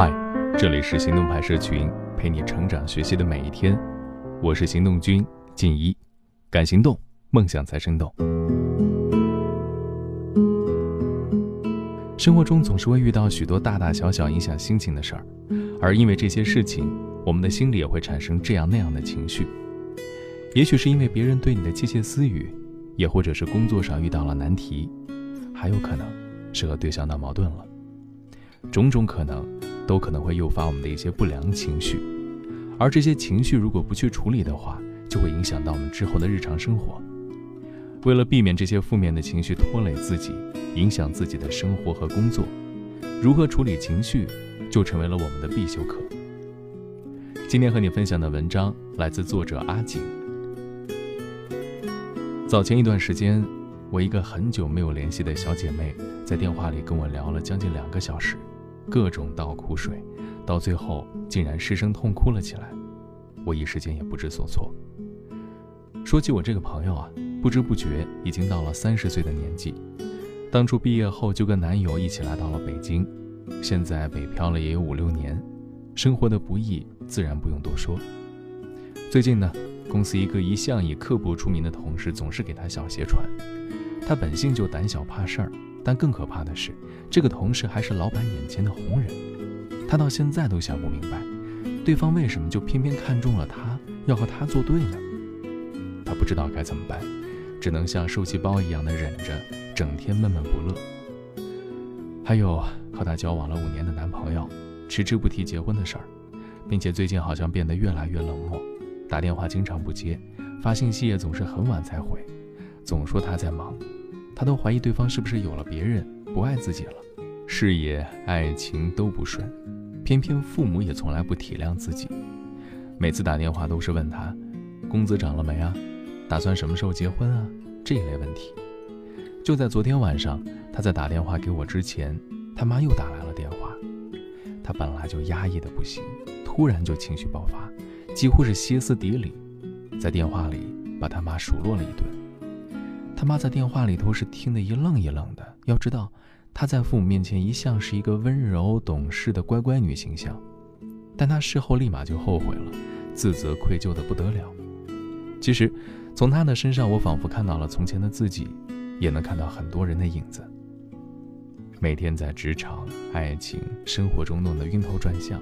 嗨，这里是行动派社群，陪你成长学习的每一天。我是行动君静一，敢行动，梦想才生动。生活中总是会遇到许多大大小小影响心情的事儿，而因为这些事情，我们的心里也会产生这样那样的情绪。也许是因为别人对你的窃窃私语，也或者是工作上遇到了难题，还有可能是和对象闹矛盾了。种种可能，都可能会诱发我们的一些不良情绪，而这些情绪如果不去处理的话，就会影响到我们之后的日常生活。为了避免这些负面的情绪拖累自己，影响自己的生活和工作，如何处理情绪，就成为了我们的必修课。今天和你分享的文章来自作者阿景。早前一段时间，我一个很久没有联系的小姐妹在电话里跟我聊了将近两个小时，各种倒苦水，到最后竟然失声痛哭了起来。我一时间也不知所措。说起我这个朋友啊。不知不觉已经到了三十岁的年纪，当初毕业后就跟男友一起来到了北京，现在北漂了也有五六年，生活的不易自然不用多说。最近呢，公司一个一向以刻薄出名的同事总是给他小鞋穿，他本性就胆小怕事儿，但更可怕的是，这个同事还是老板眼前的红人，他到现在都想不明白，对方为什么就偏偏看中了他，要和他作对呢？他不知道该怎么办。只能像受气包一样的忍着，整天闷闷不乐。还有和他交往了五年的男朋友，迟迟不提结婚的事儿，并且最近好像变得越来越冷漠，打电话经常不接，发信息也总是很晚才回，总说他在忙，他都怀疑对方是不是有了别人，不爱自己了，事业、爱情都不顺，偏偏父母也从来不体谅自己，每次打电话都是问他，工资涨了没啊？打算什么时候结婚啊？这一类问题。就在昨天晚上，他在打电话给我之前，他妈又打来了电话。他本来就压抑的不行，突然就情绪爆发，几乎是歇斯底里，在电话里把他妈数落了一顿。他妈在电话里头是听得一愣一愣的。要知道，她在父母面前一向是一个温柔懂事的乖乖女形象，但她事后立马就后悔了，自责愧疚的不得了。其实。从他的身上，我仿佛看到了从前的自己，也能看到很多人的影子。每天在职场、爱情、生活中弄得晕头转向，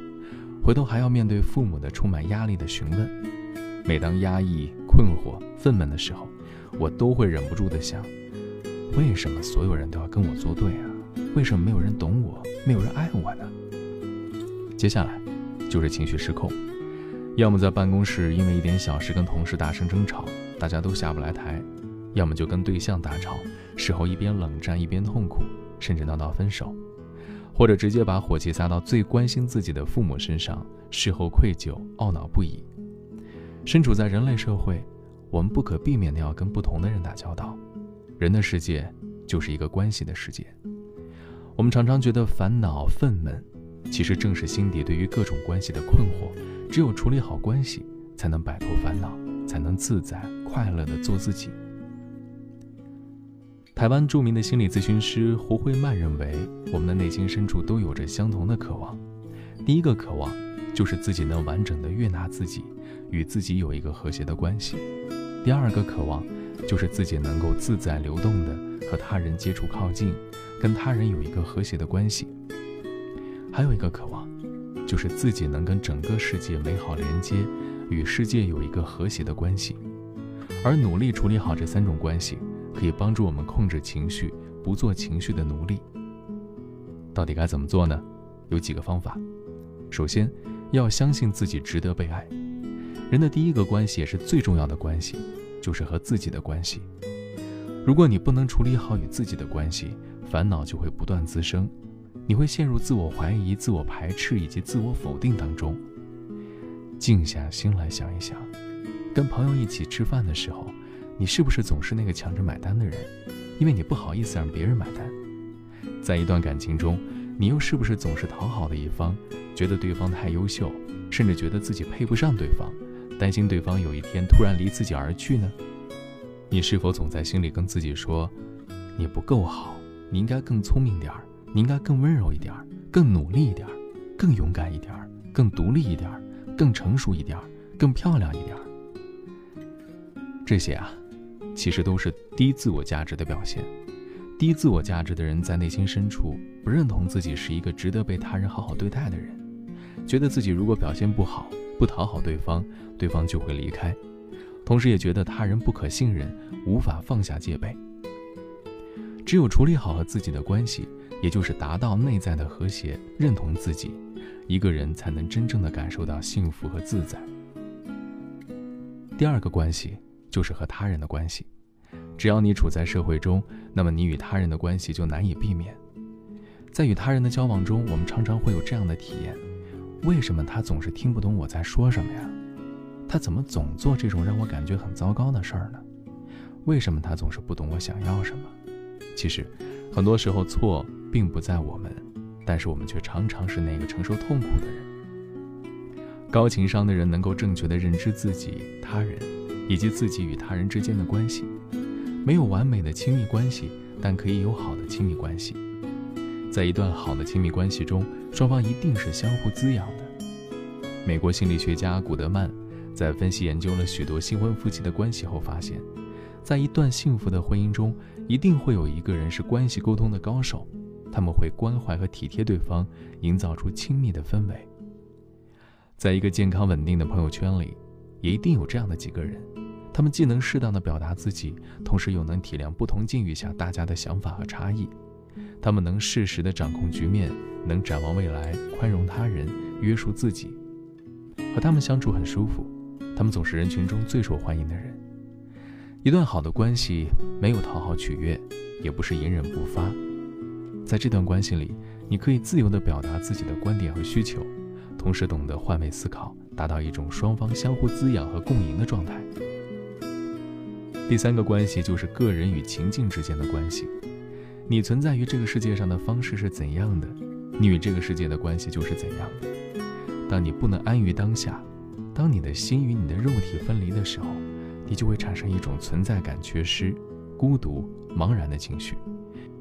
回头还要面对父母的充满压力的询问。每当压抑、困惑、愤懑的时候，我都会忍不住的想：为什么所有人都要跟我作对啊？为什么没有人懂我，没有人爱我呢？接下来，就是情绪失控。要么在办公室因为一点小事跟同事大声争吵，大家都下不来台；要么就跟对象大吵，事后一边冷战一边痛苦，甚至闹到分手；或者直接把火气撒到最关心自己的父母身上，事后愧疚懊恼不已。身处在人类社会，我们不可避免的要跟不同的人打交道，人的世界就是一个关系的世界。我们常常觉得烦恼愤懑，其实正是心底对于各种关系的困惑。只有处理好关系，才能摆脱烦恼，才能自在快乐的做自己。台湾著名的心理咨询师胡慧曼认为，我们的内心深处都有着相同的渴望。第一个渴望，就是自己能完整的悦纳自己，与自己有一个和谐的关系；第二个渴望，就是自己能够自在流动的和他人接触靠近，跟他人有一个和谐的关系；还有一个渴望。就是自己能跟整个世界美好连接，与世界有一个和谐的关系，而努力处理好这三种关系，可以帮助我们控制情绪，不做情绪的奴隶。到底该怎么做呢？有几个方法。首先，要相信自己值得被爱。人的第一个关系也是最重要的关系，就是和自己的关系。如果你不能处理好与自己的关系，烦恼就会不断滋生。你会陷入自我怀疑、自我排斥以及自我否定当中。静下心来想一想，跟朋友一起吃饭的时候，你是不是总是那个抢着买单的人？因为你不好意思让别人买单。在一段感情中，你又是不是总是讨好的一方，觉得对方太优秀，甚至觉得自己配不上对方，担心对方有一天突然离自己而去呢？你是否总在心里跟自己说，你不够好，你应该更聪明点儿？你应该更温柔一点儿，更努力一点儿，更勇敢一点儿，更独立一点儿，更成熟一点儿，更漂亮一点儿。这些啊，其实都是低自我价值的表现。低自我价值的人在内心深处不认同自己是一个值得被他人好好对待的人，觉得自己如果表现不好，不讨好对方，对方就会离开。同时也觉得他人不可信任，无法放下戒备。只有处理好和自己的关系，也就是达到内在的和谐，认同自己，一个人才能真正的感受到幸福和自在。第二个关系就是和他人的关系。只要你处在社会中，那么你与他人的关系就难以避免。在与他人的交往中，我们常常会有这样的体验：为什么他总是听不懂我在说什么呀？他怎么总做这种让我感觉很糟糕的事儿呢？为什么他总是不懂我想要什么？其实，很多时候错并不在我们，但是我们却常常是那个承受痛苦的人。高情商的人能够正确的认知自己、他人，以及自己与他人之间的关系。没有完美的亲密关系，但可以有好的亲密关系。在一段好的亲密关系中，双方一定是相互滋养的。美国心理学家古德曼在分析研究了许多新婚夫妻的关系后发现，在一段幸福的婚姻中，一定会有一个人是关系沟通的高手，他们会关怀和体贴对方，营造出亲密的氛围。在一个健康稳定的朋友圈里，也一定有这样的几个人。他们既能适当的表达自己，同时又能体谅不同境遇下大家的想法和差异。他们能适时的掌控局面，能展望未来，宽容他人，约束自己。和他们相处很舒服，他们总是人群中最受欢迎的人。一段好的关系没有讨好取悦，也不是隐忍不发。在这段关系里，你可以自由地表达自己的观点和需求，同时懂得换位思考，达到一种双方相互滋养和共赢的状态。第三个关系就是个人与情境之间的关系。你存在于这个世界上的方式是怎样的，你与这个世界的关系就是怎样的。当你不能安于当下，当你的心与你的肉体分离的时候，你就会产生一种存在感缺失、孤独、茫然的情绪，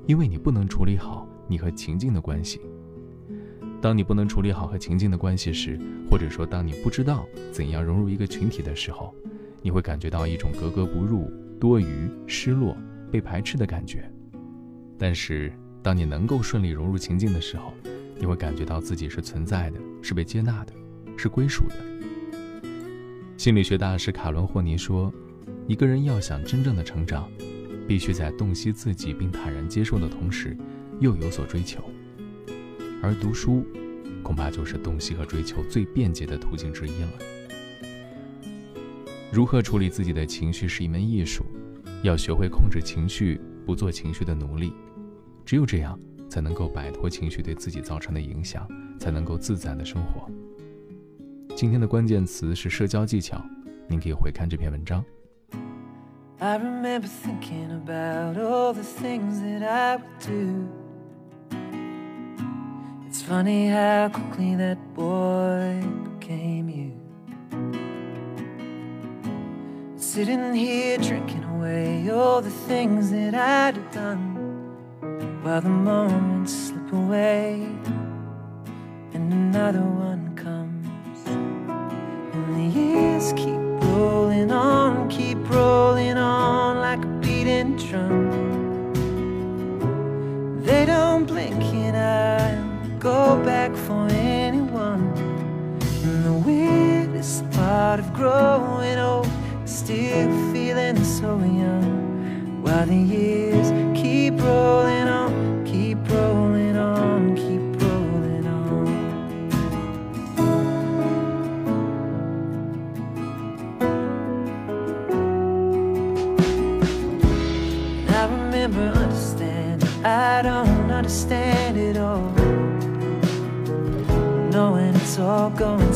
因为你不能处理好你和情境的关系。当你不能处理好和情境的关系时，或者说当你不知道怎样融入一个群体的时候，你会感觉到一种格格不入、多余、失落、被排斥的感觉。但是，当你能够顺利融入情境的时候，你会感觉到自己是存在的，是被接纳的，是归属的。心理学大师卡伦霍尼说：“一个人要想真正的成长，必须在洞悉自己并坦然接受的同时，又有所追求。而读书，恐怕就是洞悉和追求最便捷的途径之一了。”如何处理自己的情绪是一门艺术，要学会控制情绪，不做情绪的奴隶。只有这样，才能够摆脱情绪对自己造成的影响，才能够自在的生活。今天的关键词是社交技巧，您可以回看这篇文章。Sitting here drinking away all the things that I'd have done While the moments slip away And another one comes. And the years keep rolling on Keep rolling on like a beating drum. They don't blink and I'll go back for anyone. And the weirdest part of growing old is still so young while the years keep rolling on, keep rolling on, keep rolling on. I remember understanding, I don't understand it all. Knowing it's all going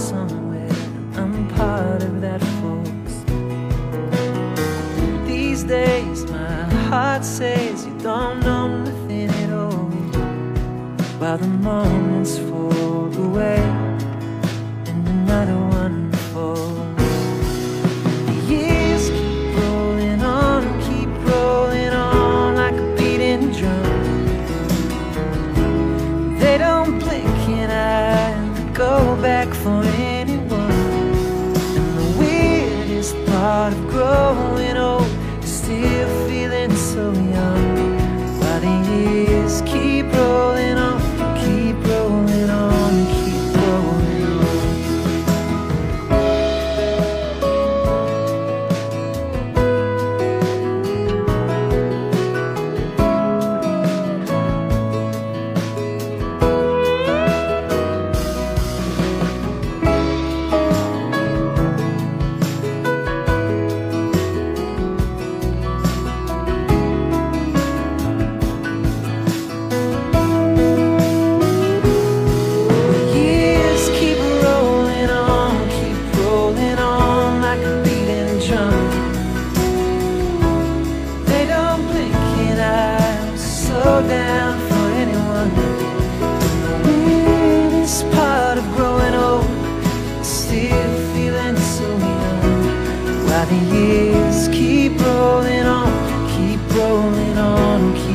days my heart says you don't know nothing at all. While the moments fall away and another one falls the years keep rolling on, keep rolling on, keep